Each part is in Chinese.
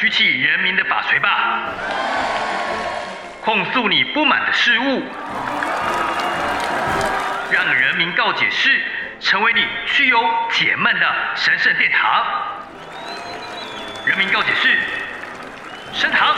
举起人民的法锤吧，控诉你不满的事物，让人民告解室成为你去忧解闷的神圣殿堂。人民告解室，升堂。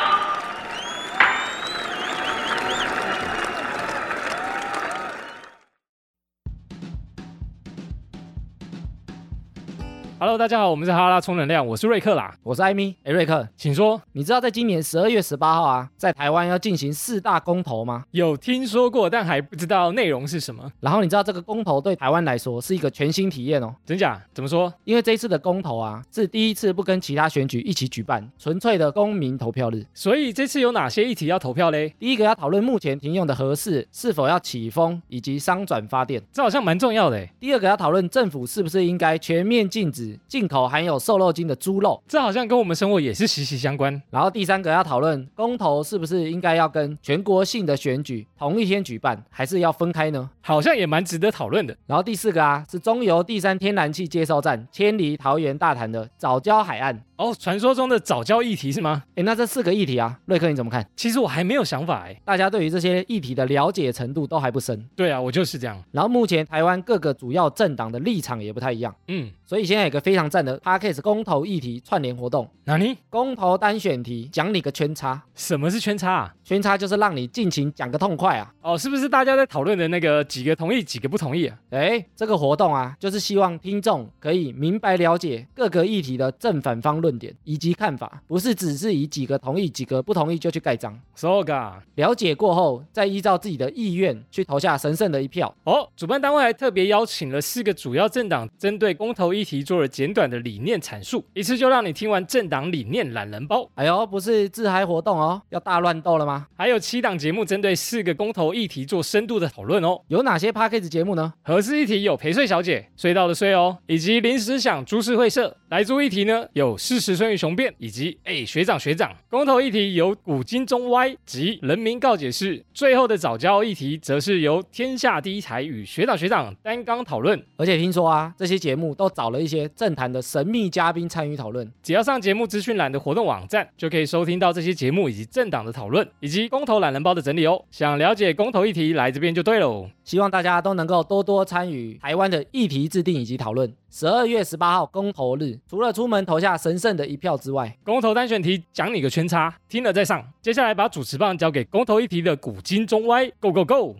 Hello，大家好，我们是哈拉充能量，我是瑞克啦，我是艾米。哎，瑞克，请说，你知道在今年十二月十八号啊，在台湾要进行四大公投吗？有听说过，但还不知道内容是什么。然后你知道这个公投对台湾来说是一个全新体验哦，真假？怎么说？因为这一次的公投啊，是第一次不跟其他选举一起举办，纯粹的公民投票日。所以这次有哪些议题要投票嘞？第一个要讨论目前停用的核四是否要启封，以及商转发电，这好像蛮重要的。第二个要讨论政府是不是应该全面禁止进口含有有瘦肉精的猪肉，这好像跟我们生活也是息息相关。然后第三个要讨论公投是不是应该要跟全国性的选举同一天举办，还是要分开呢？好像也蛮值得讨论的。然后第四个啊，是中油第三天然气接收站迁离桃园大潭的早礁海岸。哦，传说中的早教议题是吗？诶，那这四个议题啊，瑞克你怎么看？其实我还没有想法诶，大家对于这些议题的了解程度都还不深。对啊，我就是这样。然后目前台湾各个主要政党的立场也不太一样。嗯，所以现在有个非常赞的 Podcast 公投议题串联活动。哪里？公投单选题，讲你个圈叉。什么是圈叉啊？圈叉就是让你尽情讲个痛快啊。哦，是不是大家在讨论的那个几个同意，几个不同意啊？诶，这个活动啊，就是希望听众可以明白了解各个议题的正反方论点以及看。法不是只是以几个同意几个不同意就去盖章，so ga 了解过后再依照自己的意愿去投下神圣的一票。哦，主办单位还特别邀请了四个主要政党，针对公投议题做了简短的理念阐述，一次就让你听完政党理念懒人包。哎呦，不是自嗨活动哦，要大乱斗了吗？还有七档节目针对四个公投议题做深度的讨论哦。有哪些 Podcast 节目呢？合适议题有陪睡小姐，睡到的睡哦，以及临时想株式会社。莱猪议题呢有事实胜于雄辩，以及哎学长学长。公投议题由古今中外及人民告解室。最后的早教议题则是由天下第一才与学长学长担纲讨论。而且听说啊，这些节目都找了一些政坛的神秘嘉宾参与讨论。只要上节目资讯栏的活动网站，就可以收听到这些节目以及政党的讨论，以及公投懒人包的整理哦。想了解公投议题，来这边就对喽。希望大家都能够多多参与台湾的议题制定以及讨论。十二月十八号公投日，除了出门投下神圣的一票之外，公投单选题讲你个圈叉，听了再上。接下来把主持棒交给公投一题的古今中外，Go Go Go！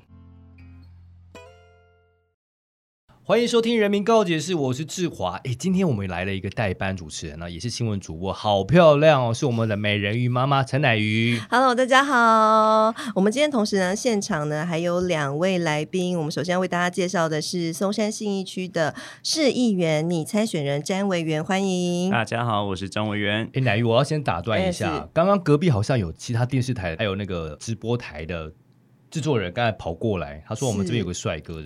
欢迎收听《人民告解室》，我是志华。哎，今天我们来了一个代班主持人呢，也是新闻主播，好漂亮哦，是我们的美人鱼妈妈陈乃瑜。Hello，大家好。我们今天同时呢，现场呢还有两位来宾。我们首先要为大家介绍的是松山信义区的市议员拟参选人詹维元，欢迎。大家好，我是詹维元。哎，乃瑜，我要先打断一下，刚刚隔壁好像有其他电视台，还有那个直播台的。制作人刚才跑过来，他说我们这边有个帅哥，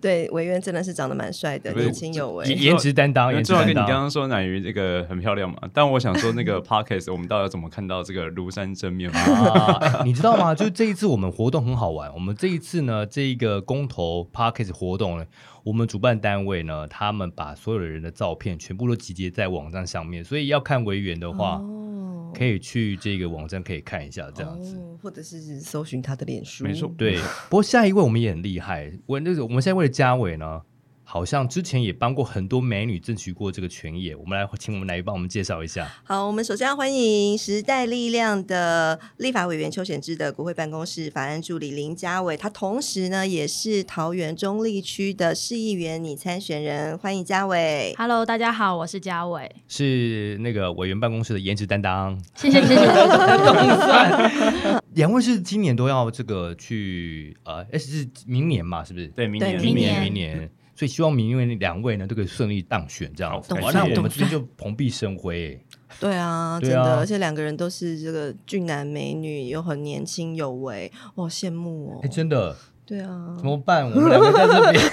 对，维元真的是长得蛮帅的，年轻有为，颜值担当。颜值担当。跟你刚刚说乃瑜这个很漂亮嘛，但我想说那个 podcast 我们到底要怎么看到这个庐山真面目？啊，你知道吗？就这一次我们活动很好玩，我们这一次呢，这一个公投 podcast 活动呢。我们主办单位呢，他们把所有的人的照片全部都集结在网站上面，所以要看维元的话，哦，可以去这个网站可以看一下这样子，哦，或者是搜寻他的脸书。没错，对。不过下一位我们也很厉害，我那个我们现在为了嘉伟呢。好像之前也帮过很多美女争取过这个权益，我们来请我们来帮我们介绍一下。好，我们首先要欢迎时代力量的立法委员邱显智的国会办公室法案助理林嘉伟，他同时呢也是桃园中坜区的市议员拟参选人，欢迎嘉伟。Hello，大家好，我是嘉伟，是那个委员办公室的颜值担当。谢谢谢谢。两位是今年都要这个去呃，是明年嘛？是不是？对，明年，明年，明年。所以希望明年两位呢都可以顺利当选，这样子。哇，那我们这边就蓬荜生辉。对啊，真的，而且两个人都是这个俊男美女，又很年轻有为，哇，羡慕哦。哎，真的。对啊。怎么办？我们两个在这边，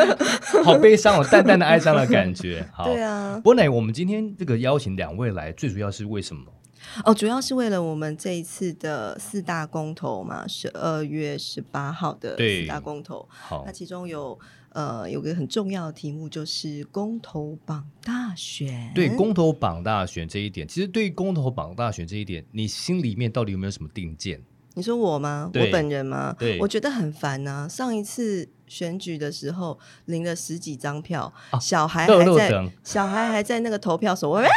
好悲伤哦，淡淡的哀伤的感觉。好。对啊。不过呢，我们今天这个邀请两位来，最主要是为什么？哦，主要是为了我们这一次的四大公投嘛，十二月十八号的四大公投。好，那其中有呃有个很重要的题目，就是公投榜大选。对，公投榜大选这一点，其实对于公投榜大选这一点，你心里面到底有没有什么定见？你说我吗？我本人吗？对，我觉得很烦呐、啊。上一次选举的时候，领了十几张票，啊、小孩还在小孩还在那个投票所外面，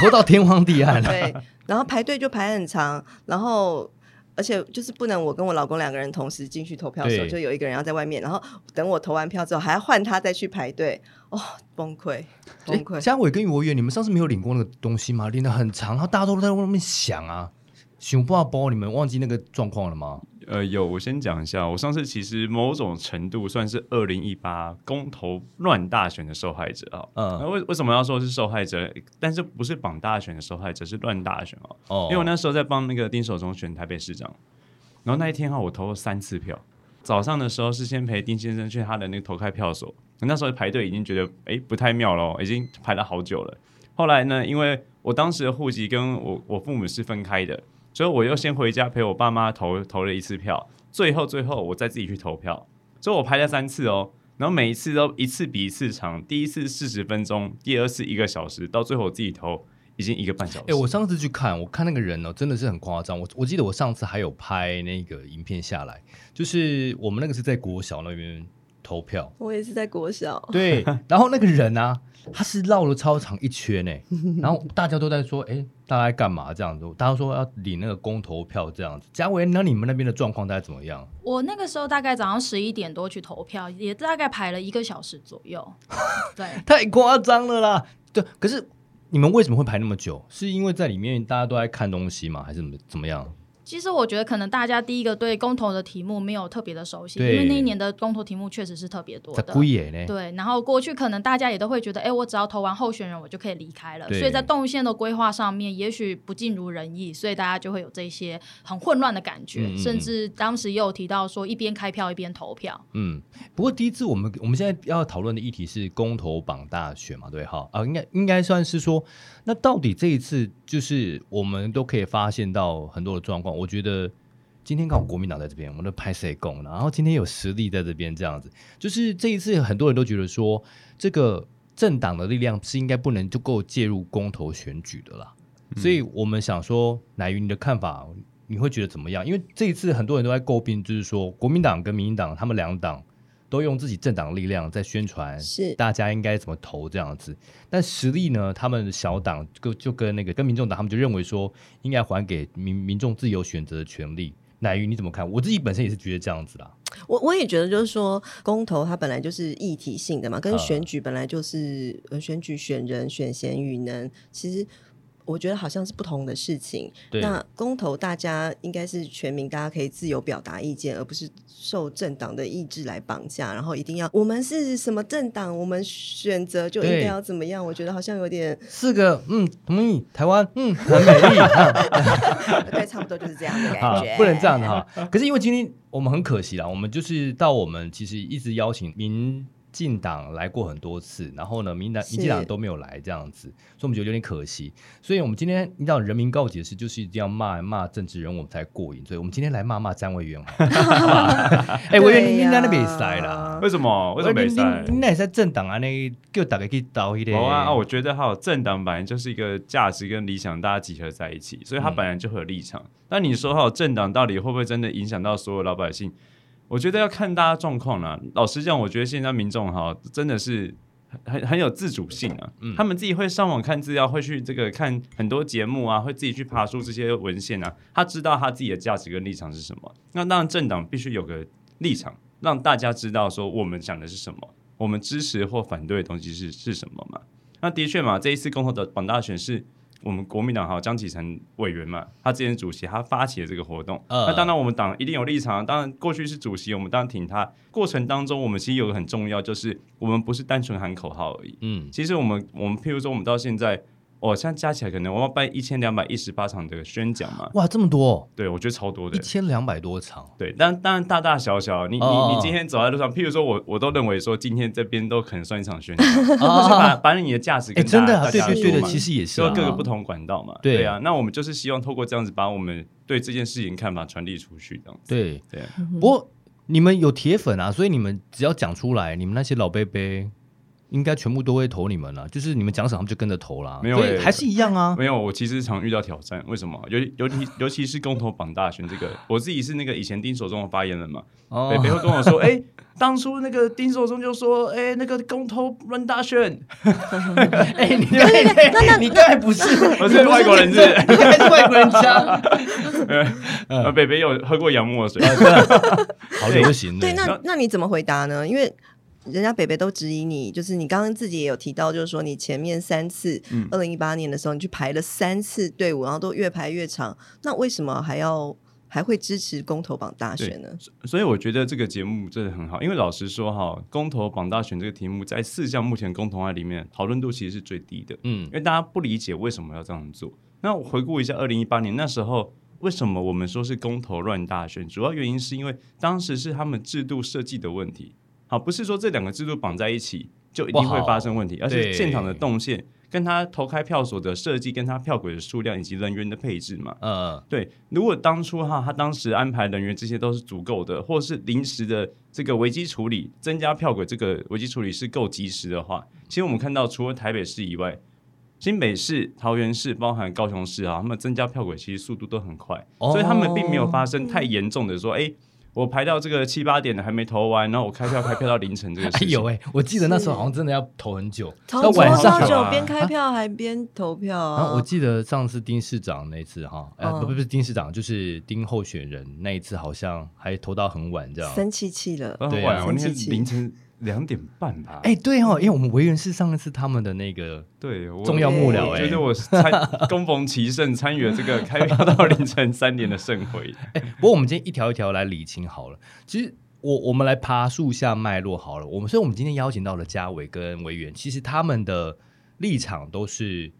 投到天荒地暗。对，然后排队就排很长，然后而且就是不能我跟我老公两个人同时进去投票的时候，就有一个人要在外面，然后等我投完票之后，还要换他再去排队。哦，崩溃，崩溃。嘉伟跟于我远，你们上次没有领过那个东西吗？领的很长，然后大家都在外面想啊。熊抱包，你们忘记那个状况了吗？呃，有，我先讲一下，我上次其实某种程度算是二零一八公投乱大选的受害者啊。嗯，为为什么要说是受害者？但是不是绑大选的受害者，是乱大选哦。哦，因为我那时候在帮那个丁守中选台北市长，然后那一天哈，我投了三次票。早上的时候是先陪丁先生去他的那个投开票所，那时候排队已经觉得哎不太妙了，已经排了好久了。后来呢，因为我当时的户籍跟我我父母是分开的。所以我又先回家陪我爸妈投投了一次票，最后最后我再自己去投票，所以我拍了三次哦，然后每一次都一次比一次长，第一次四十分钟，第二次一个小时，到最后我自己投已经一个半小时。哎、欸，我上次去看，我看那个人哦，真的是很夸张。我我记得我上次还有拍那个影片下来，就是我们那个是在国小那边投票，我也是在国小。对，然后那个人啊。他是绕了操场一圈呢，然后大家都在说，哎、欸，大家在干嘛这样子？大家说要领那个公投票这样子。嘉伟，那你们那边的状况大概怎么样？我那个时候大概早上十一点多去投票，也大概排了一个小时左右。对，太夸张了啦。对，可是你们为什么会排那么久？是因为在里面大家都在看东西吗？还是怎么怎么样？其实我觉得可能大家第一个对公投的题目没有特别的熟悉，因为那一年的公投题目确实是特别多的。对，然后过去可能大家也都会觉得，哎，我只要投完候选人，我就可以离开了。所以在动线的规划上面，也许不尽如人意，所以大家就会有这些很混乱的感觉。嗯嗯嗯，甚至当时也有提到说，一边开票一边投票。嗯，不过第一次我们我们现在要讨论的议题是公投榜大选嘛？对哈啊，应该应该算是说，那到底这一次就是我们都可以发现到很多的状况。我觉得今天刚好国民党在这边，我们的拍谁攻，然后今天有实力在这边，这样子，就是这一次很多人都觉得说，这个政党的力量是应该不能就够介入公投选举的啦。嗯、所以我们想说，乃云你的看法，你会觉得怎么样？因为这一次很多人都在诟病，就是说国民党跟民进党他们两党。都用自己政党力量在宣传，是大家应该怎么投这样子。但实力呢？他们的小党就就跟那个跟民众党，他们就认为说应该还给民民众自由选择的权利。乃瑜你怎么看？我自己本身也是觉得这样子啦。我我也觉得就是说，公投它本来就是议题性的嘛，跟选举本来就是呃选举选人选贤与能，其实。我觉得好像是不同的事情。那公投大家应该是全民，大家可以自由表达意见，而不是受政党的意志来绑架，然后一定要我们是什么政党，我们选择就应该要怎么样。我觉得好像有点四个嗯同意台湾嗯很美丽，对，差不多就是这样的感觉。不能这样的哈。可是因为今天我们很可惜啦，我们就是到我们其实一直邀请民。进党来过很多次，然后呢，民党、民进党都没有来这样子，所以我们觉得有点可惜。所以我们今天你知道人民告解是就是一定要骂骂政治人物才过瘾，所以我们今天来骂骂詹委员好 哎，委员你应该那边塞啦？为什么？为什么没塞？你那也在政党啊？那就大概可以倒一点。好啊，我觉得哈，政党本来就是一个价值跟理想大家集合在一起，所以它本来就会有立场。那、嗯、你说哈，政党到底会不会真的影响到所有老百姓？我觉得要看大家状况啦。老实讲，我觉得现在民众哈真的是很很有自主性啊。嗯，他们自己会上网看资料，会去这个看很多节目啊，会自己去爬出这些文献啊。他知道他自己的价值跟立场是什么。那当然，政党必须有个立场，让大家知道说我们讲的是什么，我们支持或反对的东西是是什么嘛。那的确嘛，这一次共和的绑大选是。我们国民党哈江启臣委员嘛，他之前主席，他发起了这个活动。Uh, 那当然，我们党一定有立场。当然，过去是主席，我们当然挺他。过程当中，我们其实有个很重要，就是我们不是单纯喊口号而已。嗯，其实我们我们譬如说，我们到现在哦，现在加起来可能我要办一千两百一十八场的宣讲嘛。哇，这么多！对，我觉得超多的，一千两百多场。对，但当然大大小小，你、哦、你你今天走在路上，譬如说我我都认为说今天这边都可能算一场宣讲，哦、把把你的价值跟、欸、真的、啊、对对对的，其实也是、啊，各个不同管道嘛。对，对啊，那我们就是希望透过这样子把我们对这件事情看法传递出去，这样子。对对，不过你们有铁粉啊，所以你们只要讲出来，你们那些老伯伯。应该全部都会投你们了，就是你们讲什么，他们就跟着投啦。没有、欸，还是一样啊。没有，我其实常遇到挑战。为什么？尤尤其尤其是公投榜大选这个，我自己是那个以前丁守中的发言人嘛。哦。北北会跟我说，哎、欸，当初那个丁守中就说，哎、欸，那个公投乱大选。哎、欸，你那那你刚才不是，我是外国人是，是，你刚才是外国人家。呃，北北有喝过洋墨水，好流行。对，那那你怎么回答呢？因为。人家北北都质疑你，就是你刚刚自己也有提到，就是说你前面三次，二零一八年的时候，你去排了三次队伍，然后都越排越长，那为什么还要还会支持公投榜大选呢？所以我觉得这个节目真的很好，因为老实说哈，公投榜大选这个题目在四项目前公投案里面讨论度其实是最低的，嗯，因为大家不理解为什么要这样做。那我回顾一下二零一八年那时候，为什么我们说是公投乱大选？主要原因是因为当时是他们制度设计的问题。好，不是说这两个制度绑在一起就一定会发生问题，而是现场的动线跟他投开票所的设计，跟他票轨的数量以及人员的配置嘛。嗯，对。如果当初哈他当时安排人员这些都是足够的，或是临时的这个危机处理增加票轨这个危机处理是够及时的话，其实我们看到除了台北市以外，新北市、桃园市，包含高雄市啊，他们增加票轨其实速度都很快，哦，所以他们并没有发生太严重的说，哎。我排到这个七八点的还没投完，然后我开票开票到凌晨这个事情。哎呦哎，我记得那时候好像真的要投很久，到晚上就边开票还边投票啊。然后我记得上次丁市长那次哈，哎不不是丁市长，就是丁候选人那一次，好像还投到很晚这样。生气气了，对啊，我那天凌晨。两点半吧。哎、欸，对哦，因为我们维园是上一次他们的那个对重要幕僚，哎，就是我参 恭逢其盛参与了这个开票到凌晨三点的盛会。哎、欸，不过我们今天一条一条来理清好了。其实我我们来爬树下脉络好了。我们所以我们今天邀请到了嘉伟跟维园，其实他们的立场都是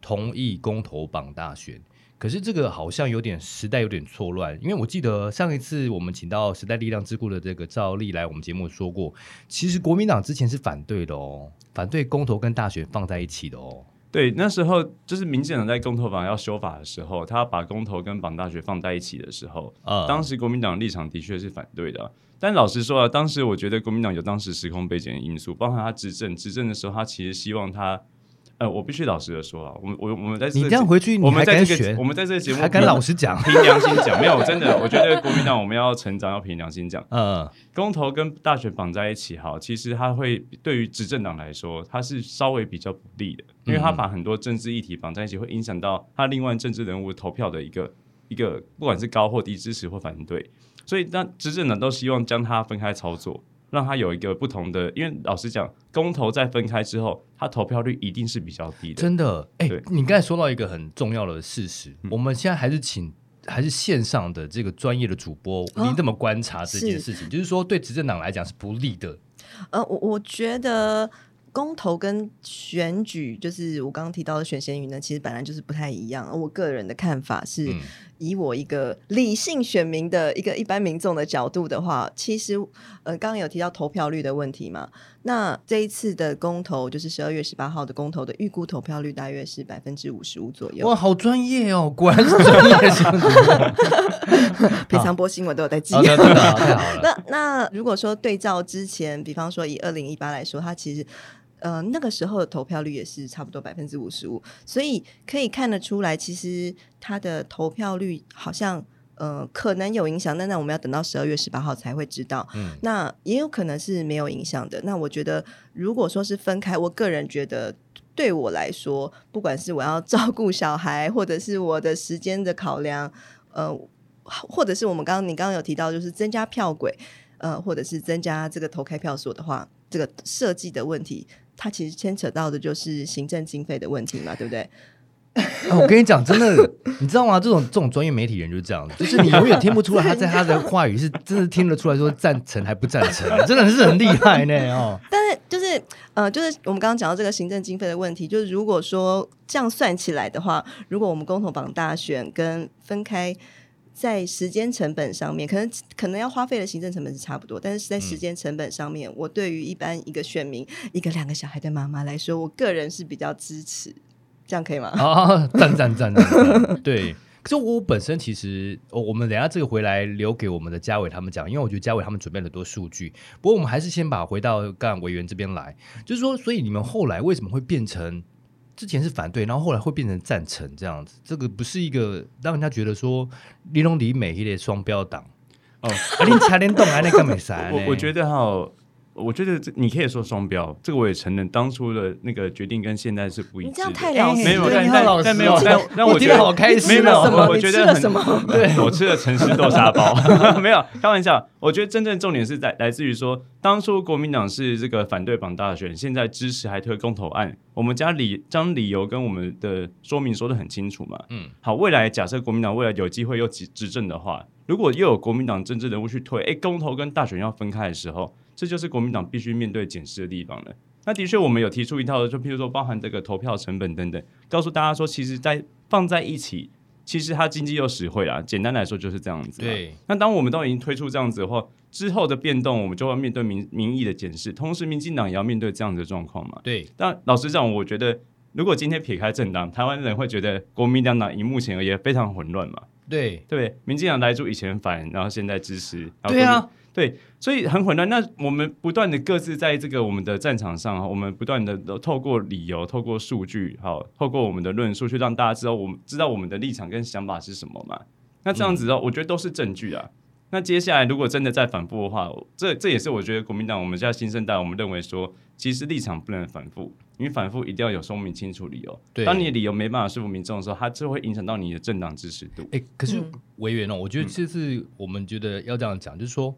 同意公投榜大选。可是这个好像有点时代有点错乱，因为我记得上一次我们请到时代力量智库的这个赵丽来我们节目说过，其实国民党之前是反对的哦，反对公投跟大选放在一起的哦。对，那时候就是民进党在公投法要修法的时候，他把公投跟绑大学放在一起的时候，啊、嗯，当时国民党立场的确是反对的。但老实说啊，当时我觉得国民党有当时时空背景的因素，包含他执政执政的时候，他其实希望他。呃，我必须老实的说啊，我们我我们在这个、你这样回去，我们在这个我们在这个节目还敢老实讲，凭良心讲，没有真的，我觉得国民党我们要成长，要凭良心讲。嗯，公投跟大选绑在一起，哈，其实它会对于执政党来说，它是稍微比较不利的，因为它把很多政治议题绑在一起，会影响到他另外政治人物投票的一个一个，不管是高或低支持或反对，所以当执政党都希望将它分开操作。让他有一个不同的，因为老实讲，公投在分开之后，他投票率一定是比较低的。真的，哎、欸，你刚才说到一个很重要的事实，嗯、我们现在还是请还是线上的这个专业的主播，你、哦、怎么观察这件事情？是就是说，对执政党来讲是不利的。呃，我我觉得。公投跟选举，就是我刚刚提到的选贤与呢，其实本来就是不太一样。我个人的看法是，以我一个理性选民的一个一般民众的角度的话，其实呃，刚刚有提到投票率的问题嘛。那这一次的公投，就是十二月十八号的公投的预估投票率大约是百分之五十五左右。哇，好专业哦，果然是专业。平常播新闻都有在记。那那如果说对照之前，比方说以二零一八来说，它其实。呃，那个时候的投票率也是差不多百分之五十五，所以可以看得出来，其实他的投票率好像呃可能有影响，但那我们要等到十二月十八号才会知道。嗯，那也有可能是没有影响的。那我觉得，如果说是分开，我个人觉得对我来说，不管是我要 照顾小孩，或者是我的时间的考量，呃，或者是我们刚刚你刚刚有提到，就是增加票轨，呃，或者是增加这个投开票所的话，这个设计的问题。它其实牵扯到的就是行政经费的问题嘛，对不对？啊、我跟你讲，真的，你知道吗？这种这种专业媒体人就是这样，就是你永远听不出来他在他的话语是真的听得出来说赞成还不赞成，真的是很厉害呢哦。但是就是呃，就是我们刚刚讲到这个行政经费的问题，就是如果说这样算起来的话，如果我们共同绑大选跟分开。在时间成本上面，可能可能要花费的行政成本是差不多，但是在时间成本上面，嗯、我对于一般一个选民，一个两个小孩的妈妈来说，我个人是比较支持，这样可以吗？啊，赞赞赞赞！对，可是我本身其实，我们等下这个回来留给我们的嘉伟他们讲，因为我觉得嘉伟他们准备了很多数据，不过我们还是先把回到干委员这边来，就是说，所以你们后来为什么会变成？之前是反对，然后后来会变成赞成这样子，这个不是一个让人家觉得说李龙李美一列双标党哦，啊，你差点动啊，那个没啥。我我觉得哈。我觉得这你可以说双标，这个我也承认，当初的那个决定跟现在是不一致。你这样太老实了，没有，但但没有，但但我觉得好开心哦。什么？我觉得什么？对，我吃了城市豆沙包，没有开玩笑。我觉得真正重点是在来自于说，当初国民党是这个反对绑大选，现在支持还推公投案，我们家理将理由跟我们的说明说的很清楚嘛。嗯，好，未来假设国民党未来有机会又执执政的话，如果又有国民党政治人物去推，哎，公投跟大选要分开的时候。这就是国民党必须面对检视的地方了。那的确，我们有提出一套，就譬如说包含这个投票成本等等，告诉大家说，其实，在放在一起，其实它经济又实惠啦。简单来说就是这样子。对。那当我们都已经推出这样子的话，之后的变动，我们就要面对民民意的检视，同时民进党也要面对这样子的状况嘛。对。但老实讲，我觉得，如果今天撇开政党，台湾人会觉得国民党党以目前而言非常混乱嘛。对。对。民进党来住以前反，然后现在支持。对啊。对，所以很混乱。那我们不断的各自在这个我们的战场上，我们不断的透过理由、透过数据，好，透过我们的论述，去让大家知道我们知道我们的立场跟想法是什么嘛。那这样子哦，我觉得都是证据啊。那接下来如果真的再反复的话，这这也是我觉得国民党我们现在新生代，我们认为说，其实立场不能反复，因为反复一定要有说明清楚理由。对，当你的理由没办法说服民众的时候，它就会影响到你的政党支持度。哎，可是委员哦，我觉得这次我们觉得要这样讲，就是说。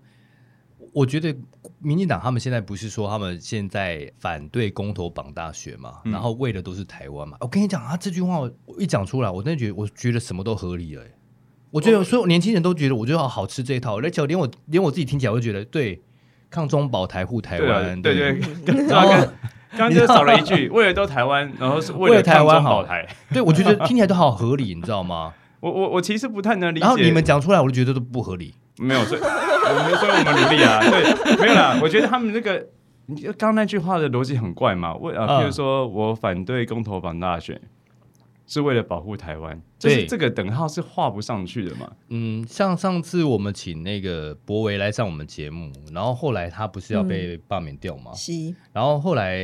我觉得民进党他们现在不是说他们现在反对公投绑大选嘛，嗯、然后为的都是台湾嘛。我跟你讲啊，这句话我一讲出来，我真的觉得我觉得什么都合理了。我觉得所有年轻人都觉得，我觉得好吃这一套。而且连我连我自己听起来，我就觉得对，抗中保台护台湾，对对。然后刚刚就少了一句，为了都台湾，然后是为了台湾保台。对，我觉得听起来都好合理，你知道吗？我我我其实不太能理解。然后你们讲出来，我就觉得都不合理。没有，所以我们所以我们努力啊。对，没有啦。我觉得他们那个，你刚刚那句话的逻辑很怪嘛。为啊，譬如说我反对公投榜大选，是为了保护台湾，就是这个等号是画不上去的嘛。嗯，像上次我们请那个博维来上我们节目，然后后来他不是要被罢免掉吗？是、嗯。然后后来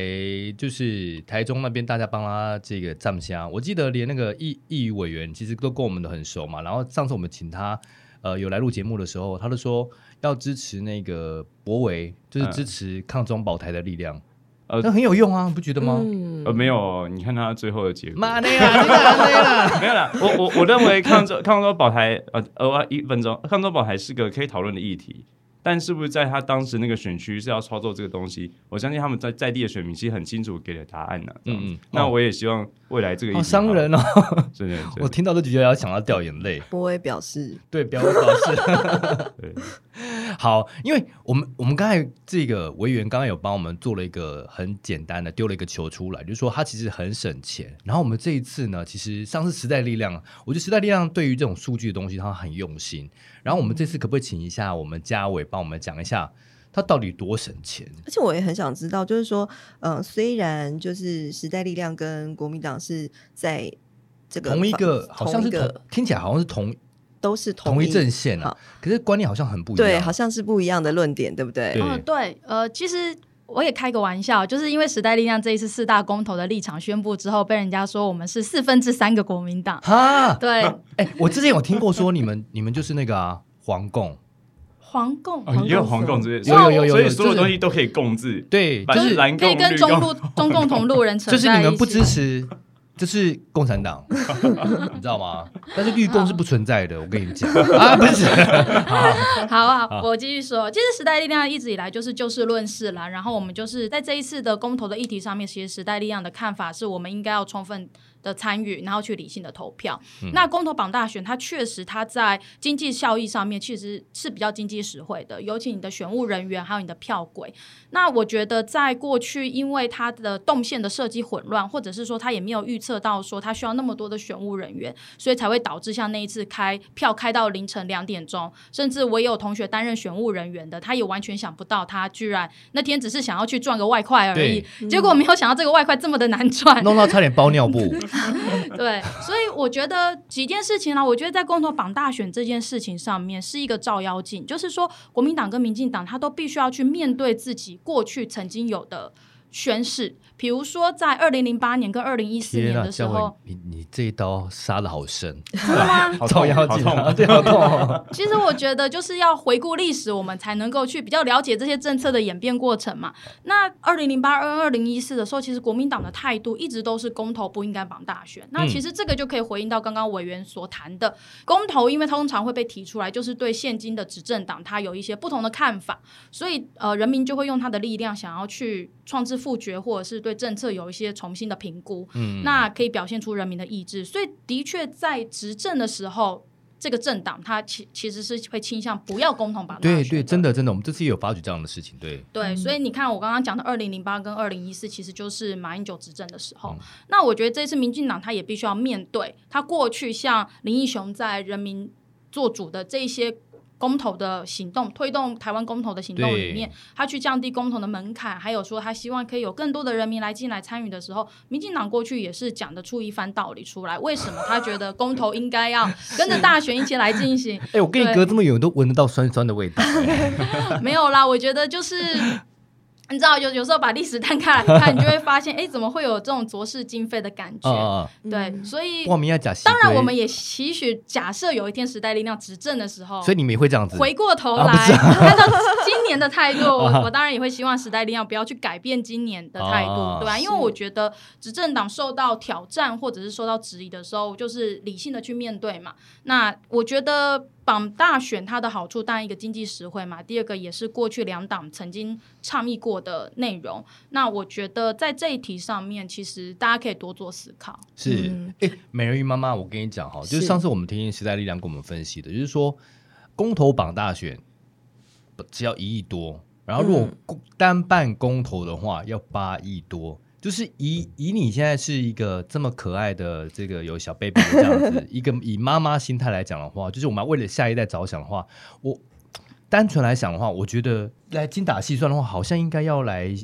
就是台中那边大家帮他这个站下，我记得连那个议议委员其实都跟我们都很熟嘛。然后上次我们请他。呃，有来录节目的时候，他就说要支持那个博维，就是支持抗中保台的力量，呃，那很有用啊，不觉得吗？嗯、呃，没有，你看他最后的结果，妈的呀，没有啦，我我我认为抗中抗中保台，呃，呃，一分钟，抗中保台是个可以讨论的议题。但是不是在他当时那个选区是要操作这个东西？我相信他们在在地的选民其实很清楚给了答案呢、啊。嗯嗯，那我也希望未来这个好伤人哦，真的，我听到都觉得要想要掉眼泪。波威表示，对，表示，对，好，因为我们我们刚才这个委员刚刚有帮我们做了一个很简单的丢了一个球出来，就是说他其实很省钱。然后我们这一次呢，其实上次时代力量，我觉得时代力量对于这种数据的东西，他很用心。然后我们这次可不可以请一下我们嘉伟帮我们讲一下，他到底多省钱？而且我也很想知道，就是说，呃，虽然就是时代力量跟国民党是在这个同一个，好像是同，听起来好像是同，都是同一，同一阵线啊，可是观念好像很不一样，对，好像是不一样的论点，对不对？嗯、呃，对，呃，其实我也开个玩笑，就是因为时代力量这一次四大公投的立场宣布之后，被人家说我们是四分之三个国民党，哈，对，哎、欸，我之前有听过说你们 你们就是那个啊。黄共，黄共，也有黄共。之类，有有有有，所以所有东西都可以共治，对，就是蓝共、绿共、中路、中共同路人，就是你们不支持，就是共产党，你知道吗？但是绿共是不存在的，我跟你讲 啊，不是，好啊，我继续说，其实时代力量一直以来就是就事论事啦，然后我们就是在这一次的公投的议题上面，其实时代力量的看法是我们应该要充分。的参与，然后去理性的投票。嗯、那公投榜大选，它确实它在经济效益上面其实是比较经济实惠的，尤其你的选务人员还有你的票轨。那我觉得在过去，因为它的动线的设计混乱，或者是说它也没有预测到说它需要那么多的选务人员，所以才会导致像那一次开票开到凌晨两点钟，甚至我也有同学担任选务人员的，他也完全想不到他居然那天只是想要去赚个外快而已，结果没有想到这个外快这么的难赚，弄到差点包尿布。对，所以我觉得几件事情呢，我觉得在共同绑大选这件事情上面是一个照妖镜，就是说国民党跟民进党他都必须要去面对自己过去曾经有的宣誓。比如说，在二零零八年跟二零一四年的时候，你你这一刀杀的好深，真的吗？好痛，好痛，对，好痛。其实我觉得就是要回顾历史，我们才能够去比较了解这些政策的演变过程嘛。那二零零八、二二零一四的时候，其实国民党的态度一直都是公投不应该绑大选。那其实这个就可以回应到刚刚委员所谈的公投，因为通常会被提出来，就是对现今的执政党他有一些不同的看法，所以呃，人民就会用他的力量想要去创制复决，或者是对政策有一些重新的评估，嗯，那可以表现出人民的意志。所以，的确在执政的时候，这个政党它其其实是会倾向不要共同把。对对，真的真的，我们这次也有发觉这样的事情。对对，所以你看，我刚刚讲的二零零八跟二零一四，其实就是马英九执政的时候。嗯、那我觉得这次民进党他也必须要面对他过去像林义雄在人民做主的这些。公投的行动，推动台湾公投的行动里面，他去降低公投的门槛，还有说他希望可以有更多的人民来进来参与的时候，民进党过去也是讲得出一番道理出来。为什么他觉得公投应该要跟着大选一起来进行？哎、欸，我跟你隔这么远，都闻得到酸酸的味道。没有啦，我觉得就是。你知道有有时候把历史 摊开来看，你就会发现，哎，怎么会有这种浊世今非的感觉？哦、对，所以当然我们也期许，假设有一天时代力量执政的时候，所以你们也会这样子。回过头来、看到今年的态度，我 我当然也会希望时代力量不要去改变今年的态度，哦、对吧？因为我觉得执政党受到挑战或者是受到质疑的时候，就是理性的去面对嘛。那我觉得。绑大选它的好处，当然一个经济实惠嘛，第二个也是过去两党曾经倡议过的内容。那我觉得在这一题上面，其实大家可以多做思考。是，哎、嗯，美人鱼妈妈，我跟你讲哈，就是上次我们听时代力量跟我们分析的，就是说公投绑大选只要一亿多，然后如果单办公投的话要八亿多。就是以以你现在是一个这么可爱的这个有小 baby 的这样子一个以妈妈心态来讲的话，就是我们要为了下一代着想的话，我单纯来想的话，我觉得来精打细算的话，好像应该要来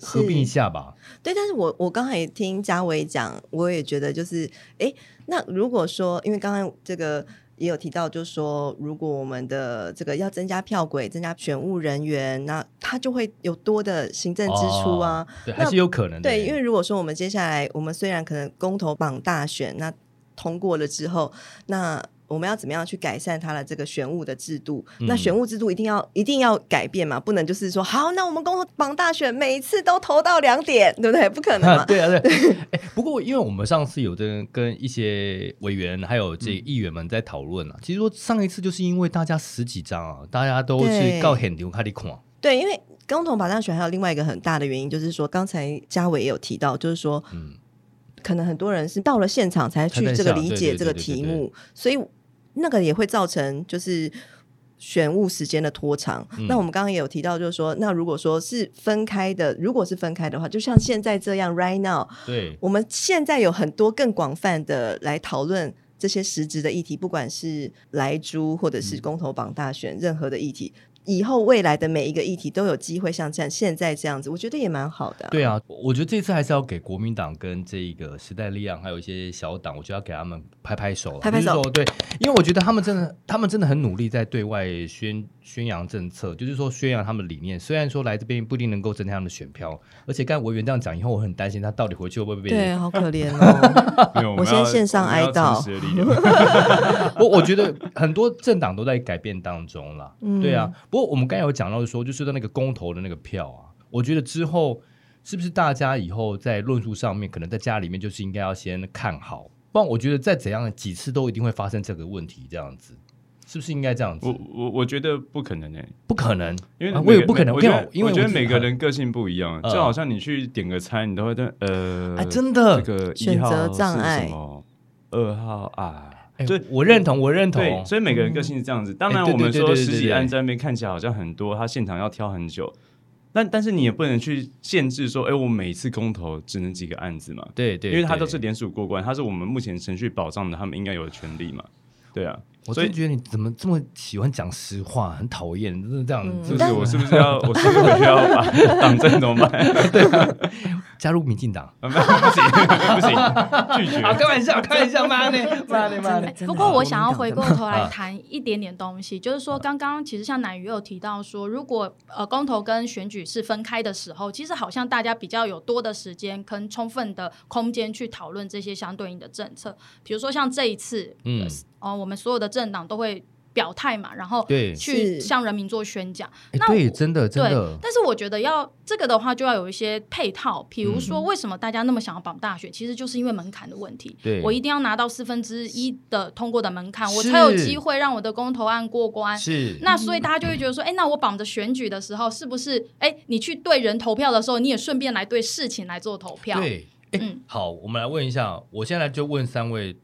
合并一下吧。对，但是我我刚才也听嘉伟讲，我也觉得就是，哎，那如果说因为刚刚这个。也有提到，就是说，如果我们的这个要增加票轨、增加选务人员，那他就会有多的行政支出啊，哦、对，还是有可能的。对，因为如果说我们接下来，我们虽然可能公投榜大选，那通过了之后，那。我们要怎么样去改善它的这个选务的制度？嗯、那选务制度一定要一定要改变嘛？不能就是说好，那我们共同榜大选，每一次都投到两点，对不对？不可能嘛？啊 对啊，对。哎，不过因为我们上次有的跟一些委员还有这议员们在讨论啊，嗯、其实说上一次就是因为大家十几张啊，大家都是告很牛开的款。对，因为共同榜大选还有另外一个很大的原因，就是说刚才嘉伟也有提到，就是说，嗯，可能很多人是到了现场才去这个理解这个题目，所以。那个也会造成就是选务时间的拖长。嗯、那我们刚刚也有提到，就是说，那如果说是分开的，如果是分开的话，就像现在这样，right now，对，我们现在有很多更广泛的来讨论这些实质的议题，不管是莱猪或者是公投榜大选，嗯、任何的议题。以后未来的每一个议题都有机会像这样现在这样子，我觉得也蛮好的啊。对啊，我觉得这次还是要给国民党跟这个时代力量，还有一些小党，我觉得要给他们拍拍手，拍拍手。对，因为我觉得他们真的，他们真的很努力在对外宣宣扬政策，就是说宣扬他们的理念。虽然说来这边不一定能够增加他们的选票，而且刚才委员这样讲以后，我很担心他到底回去会不会被对，好可怜哦。我先线上哀悼。我我觉得很多政党都在改变当中了。嗯，对啊。不过我们刚才有讲到说，就是说那个公投的那个票啊，我觉得之后是不是大家以后在论述上面，可能在家里面就是应该要先看好，不然我觉得再怎样几次都一定会发生这个问题，这样子。是不是应该这样子？我我我觉得不可能诶，不可能，因为我也不可能。我觉得，因为我觉得每个人个性不一样，就好像你去点个餐，你都会对呃，真的这个选择障碍，二号啊，对，我认同，我认同。所以每个人个性是这样子。当然，我们说十几案在那边看起来好像很多，他现场要挑很久。但但是你也不能去限制说，哎、欸，我每一次公投只能几个案子嘛？对对，因为它都是联署过关，它是我们目前程序保障的，他们应该有的权利嘛？对啊。我真觉得你怎么这么喜欢讲实话，很讨厌，就是这样。嗯、是不是？我是不是要？我是不是需要把党政怎么办？对啊。加入民进党？不行，不行，拒绝。开玩笑，开玩笑，妈的，妈的，妈的。不过我想要回过头来谈一点点东西，就是说，刚刚其实像南鱼有提到说，如果呃公投跟选举是分开的时候，其实好像大家比较有多的时间跟充分的空间去讨论这些相对应的政策，比如说像这一次，嗯，哦，我们所有的政党都会。表态嘛，然后去向人民做宣讲。那对，真的真的。对，但是我觉得要这个的话，就要有一些配套。比如说，为什么大家那么想要绑大选？其实就是因为门槛的问题。对，我一定要拿到四分之一的通过的门槛，我才有机会让我的公投案过关。是。那所以大家就会觉得说，哎，那我绑着选举的时候，是不是？哎，你去对人投票的时候，你也顺便来对事情来做投票。对。嗯。好，我们来问一下，我现在就问三位。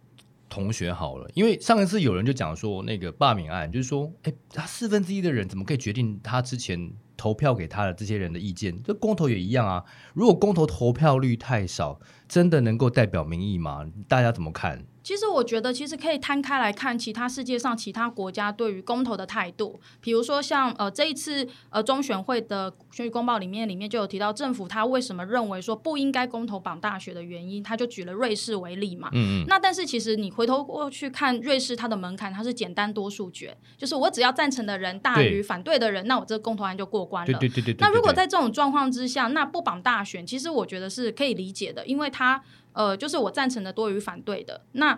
同学好了，因为上一次有人就讲说那个罢免案，就是说，哎，他四分之一的人怎么可以决定他之前投票给他的这些人的意见？这公投也一样啊。如果公投投票率太少，真的能够代表民意吗？大家怎么看？其实我觉得，其实可以摊开来看其他世界上其他国家对于公投的态度。比如说像呃这一次呃中选会的选举公报里面，里面就有提到政府他为什么认为说不应该公投绑大学的原因，他就举了瑞士为例嘛。嗯嗯。那但是其实你回头过去看瑞士，它的门槛它是简单多数决，就是我只要赞成的人大于反对的人，那我这个公投案就过关了。对对对对，对。那如果在这种状况之下，那不绑大选，其实我觉得是可以理解的，因为他。呃，就是我赞成的多于反对的，那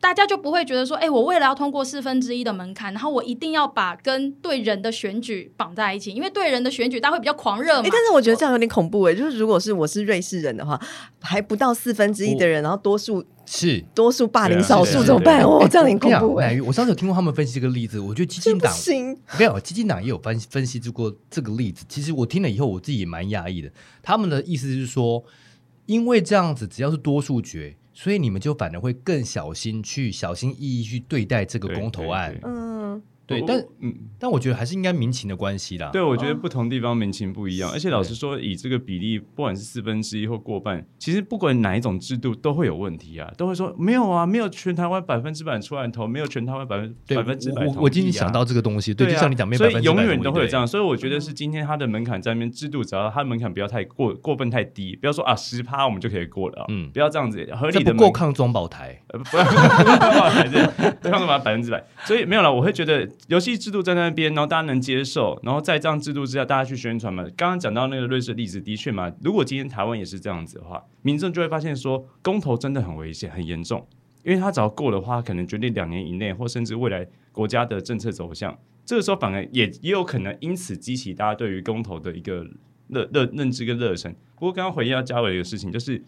大家就不会觉得说，哎，我为了要通过四分之一的门槛，然后我一定要把跟对人的选举绑在一起，因为对人的选举大家会比较狂热嘛。但是我觉得这样有点恐怖哎，就是如果是我是瑞士人的话，还不到四分之一的人，然后多数是多数霸凌少数怎么办？哦，这样很恐怖哎。我上次有听过他们分析这个例子，我觉得基进党没有，基进党也有分分析过这个例子。其实我听了以后，我自己也蛮讶异的。他们的意思是说。因为这样子，只要是多数决，所以你们就反而会更小心去小心翼翼去对待这个公投案。嗯。对，但嗯，但我觉得还是应该民情的关系啦。对，我觉得不同地方民情不一样，而且老实说，以这个比例，不管是四分之一或过半，其实不管哪一种制度都会有问题啊，都会说没有啊，没有全台湾百分之百出来投，没有全台湾百分百分之百。我我今天想到这个东西，对，就像你讲，没有百分之百。所以永远都会有这样，所以我觉得是今天它的门槛在那边，制度只要它门槛不要太过过分太低，不要说啊十趴我们就可以过了，嗯，不要这样子合理的。不够抗中保台，不要抗中保台，对，抗中保台百分之百。所以没有了，我会觉得游戏制度在那。边，然后大家能接受，然后在这样制度之下，大家去宣传嘛。刚刚讲到那个瑞士例子，的确嘛，如果今天台湾也是这样子的话，民众就会发现说，公投真的很危险、很严重，因为他只要过的话，可能决定两年以内，或甚至未来国家的政策走向。这个时候反而也也有可能因此激起大家对于公投的一个热热认知跟热忱。不过刚刚回应到嘉伟一个事情，就是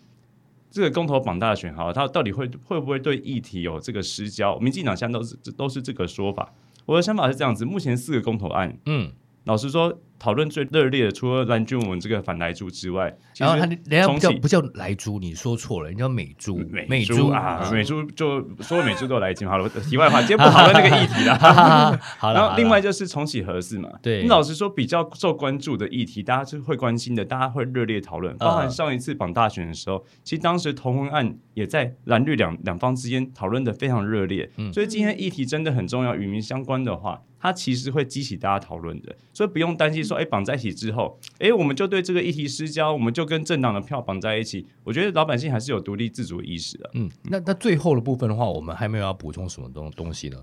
这个公投绑大选，哈，它到底会会不会对议题有这个失焦？民进党现在都是都是这个说法。我的想法是这样子，目前四个公投案，嗯，老实说。讨论最热烈的，除了蓝军我们这个反莱猪之外，然后他人家不叫不叫莱猪，你说错了，人家美猪，美猪啊，美猪就说美猪都来劲。好了，题外话，今天不 讨论那个议题了。好，然后另外就是重启核四嘛，对，你老实说比较受关注的议题，大家是会关心的，大家会热烈讨论。包含上一次绑大选的时候，其实当时同婚案也在蓝绿两两方之间讨论的非常热烈。所以今天议题真的很重要，与民相关的话，它其实会激起大家讨论的，所以不用担心说，哎，绑在一起之后，哎，我们就对这个议题失焦，我们就跟政党的票绑在一起。我觉得老百姓还是有独立自主意识的。嗯，那那最后的部分的话，我们还没有要补充什么东东西呢？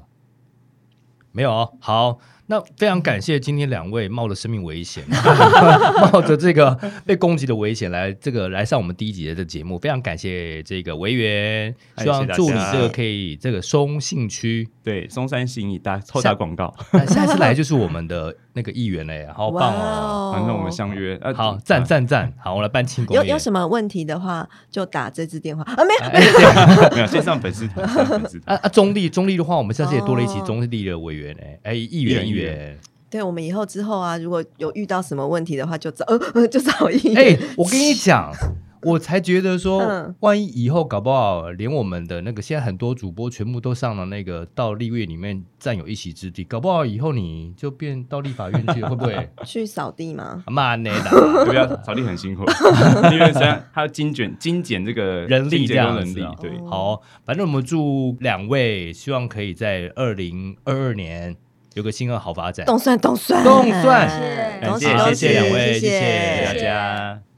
没有。好，那非常感谢今天两位冒着生命危险，冒着这个 被攻击的危险来这个来上我们第一集的节目，非常感谢这个维园，希望祝你这个可以这个松信区。对松山信义大偷打广告，下次来就是我们的那个议员嘞，好棒哦！反正我们相约，好赞赞赞，好，我来办庆功有有什么问题的话就打这支电话。啊，没有。没有没有线上粉丝团粉丝啊啊中立中立的话，我们下次也多了一期中立的委员哎哎议员议员。对，我们以后之后啊，如果有遇到什么问题的话，就找呃 就找议员。哎、欸，我跟你讲，我才觉得说，嗯、万一以后搞不好，连我们的那个现在很多主播全部都上了那个到立院里面占有一席之地，搞不好以后你就变到立法院去，会不会 去扫地吗？妈呢啦，不要扫地很辛苦，因为现在他要精简精简这个人力这样人力。对，好，反正我们祝两位，希望可以在二零二二年。有个新的好发展，动算动算。动算，谢谢谢谢两位，谢谢大家。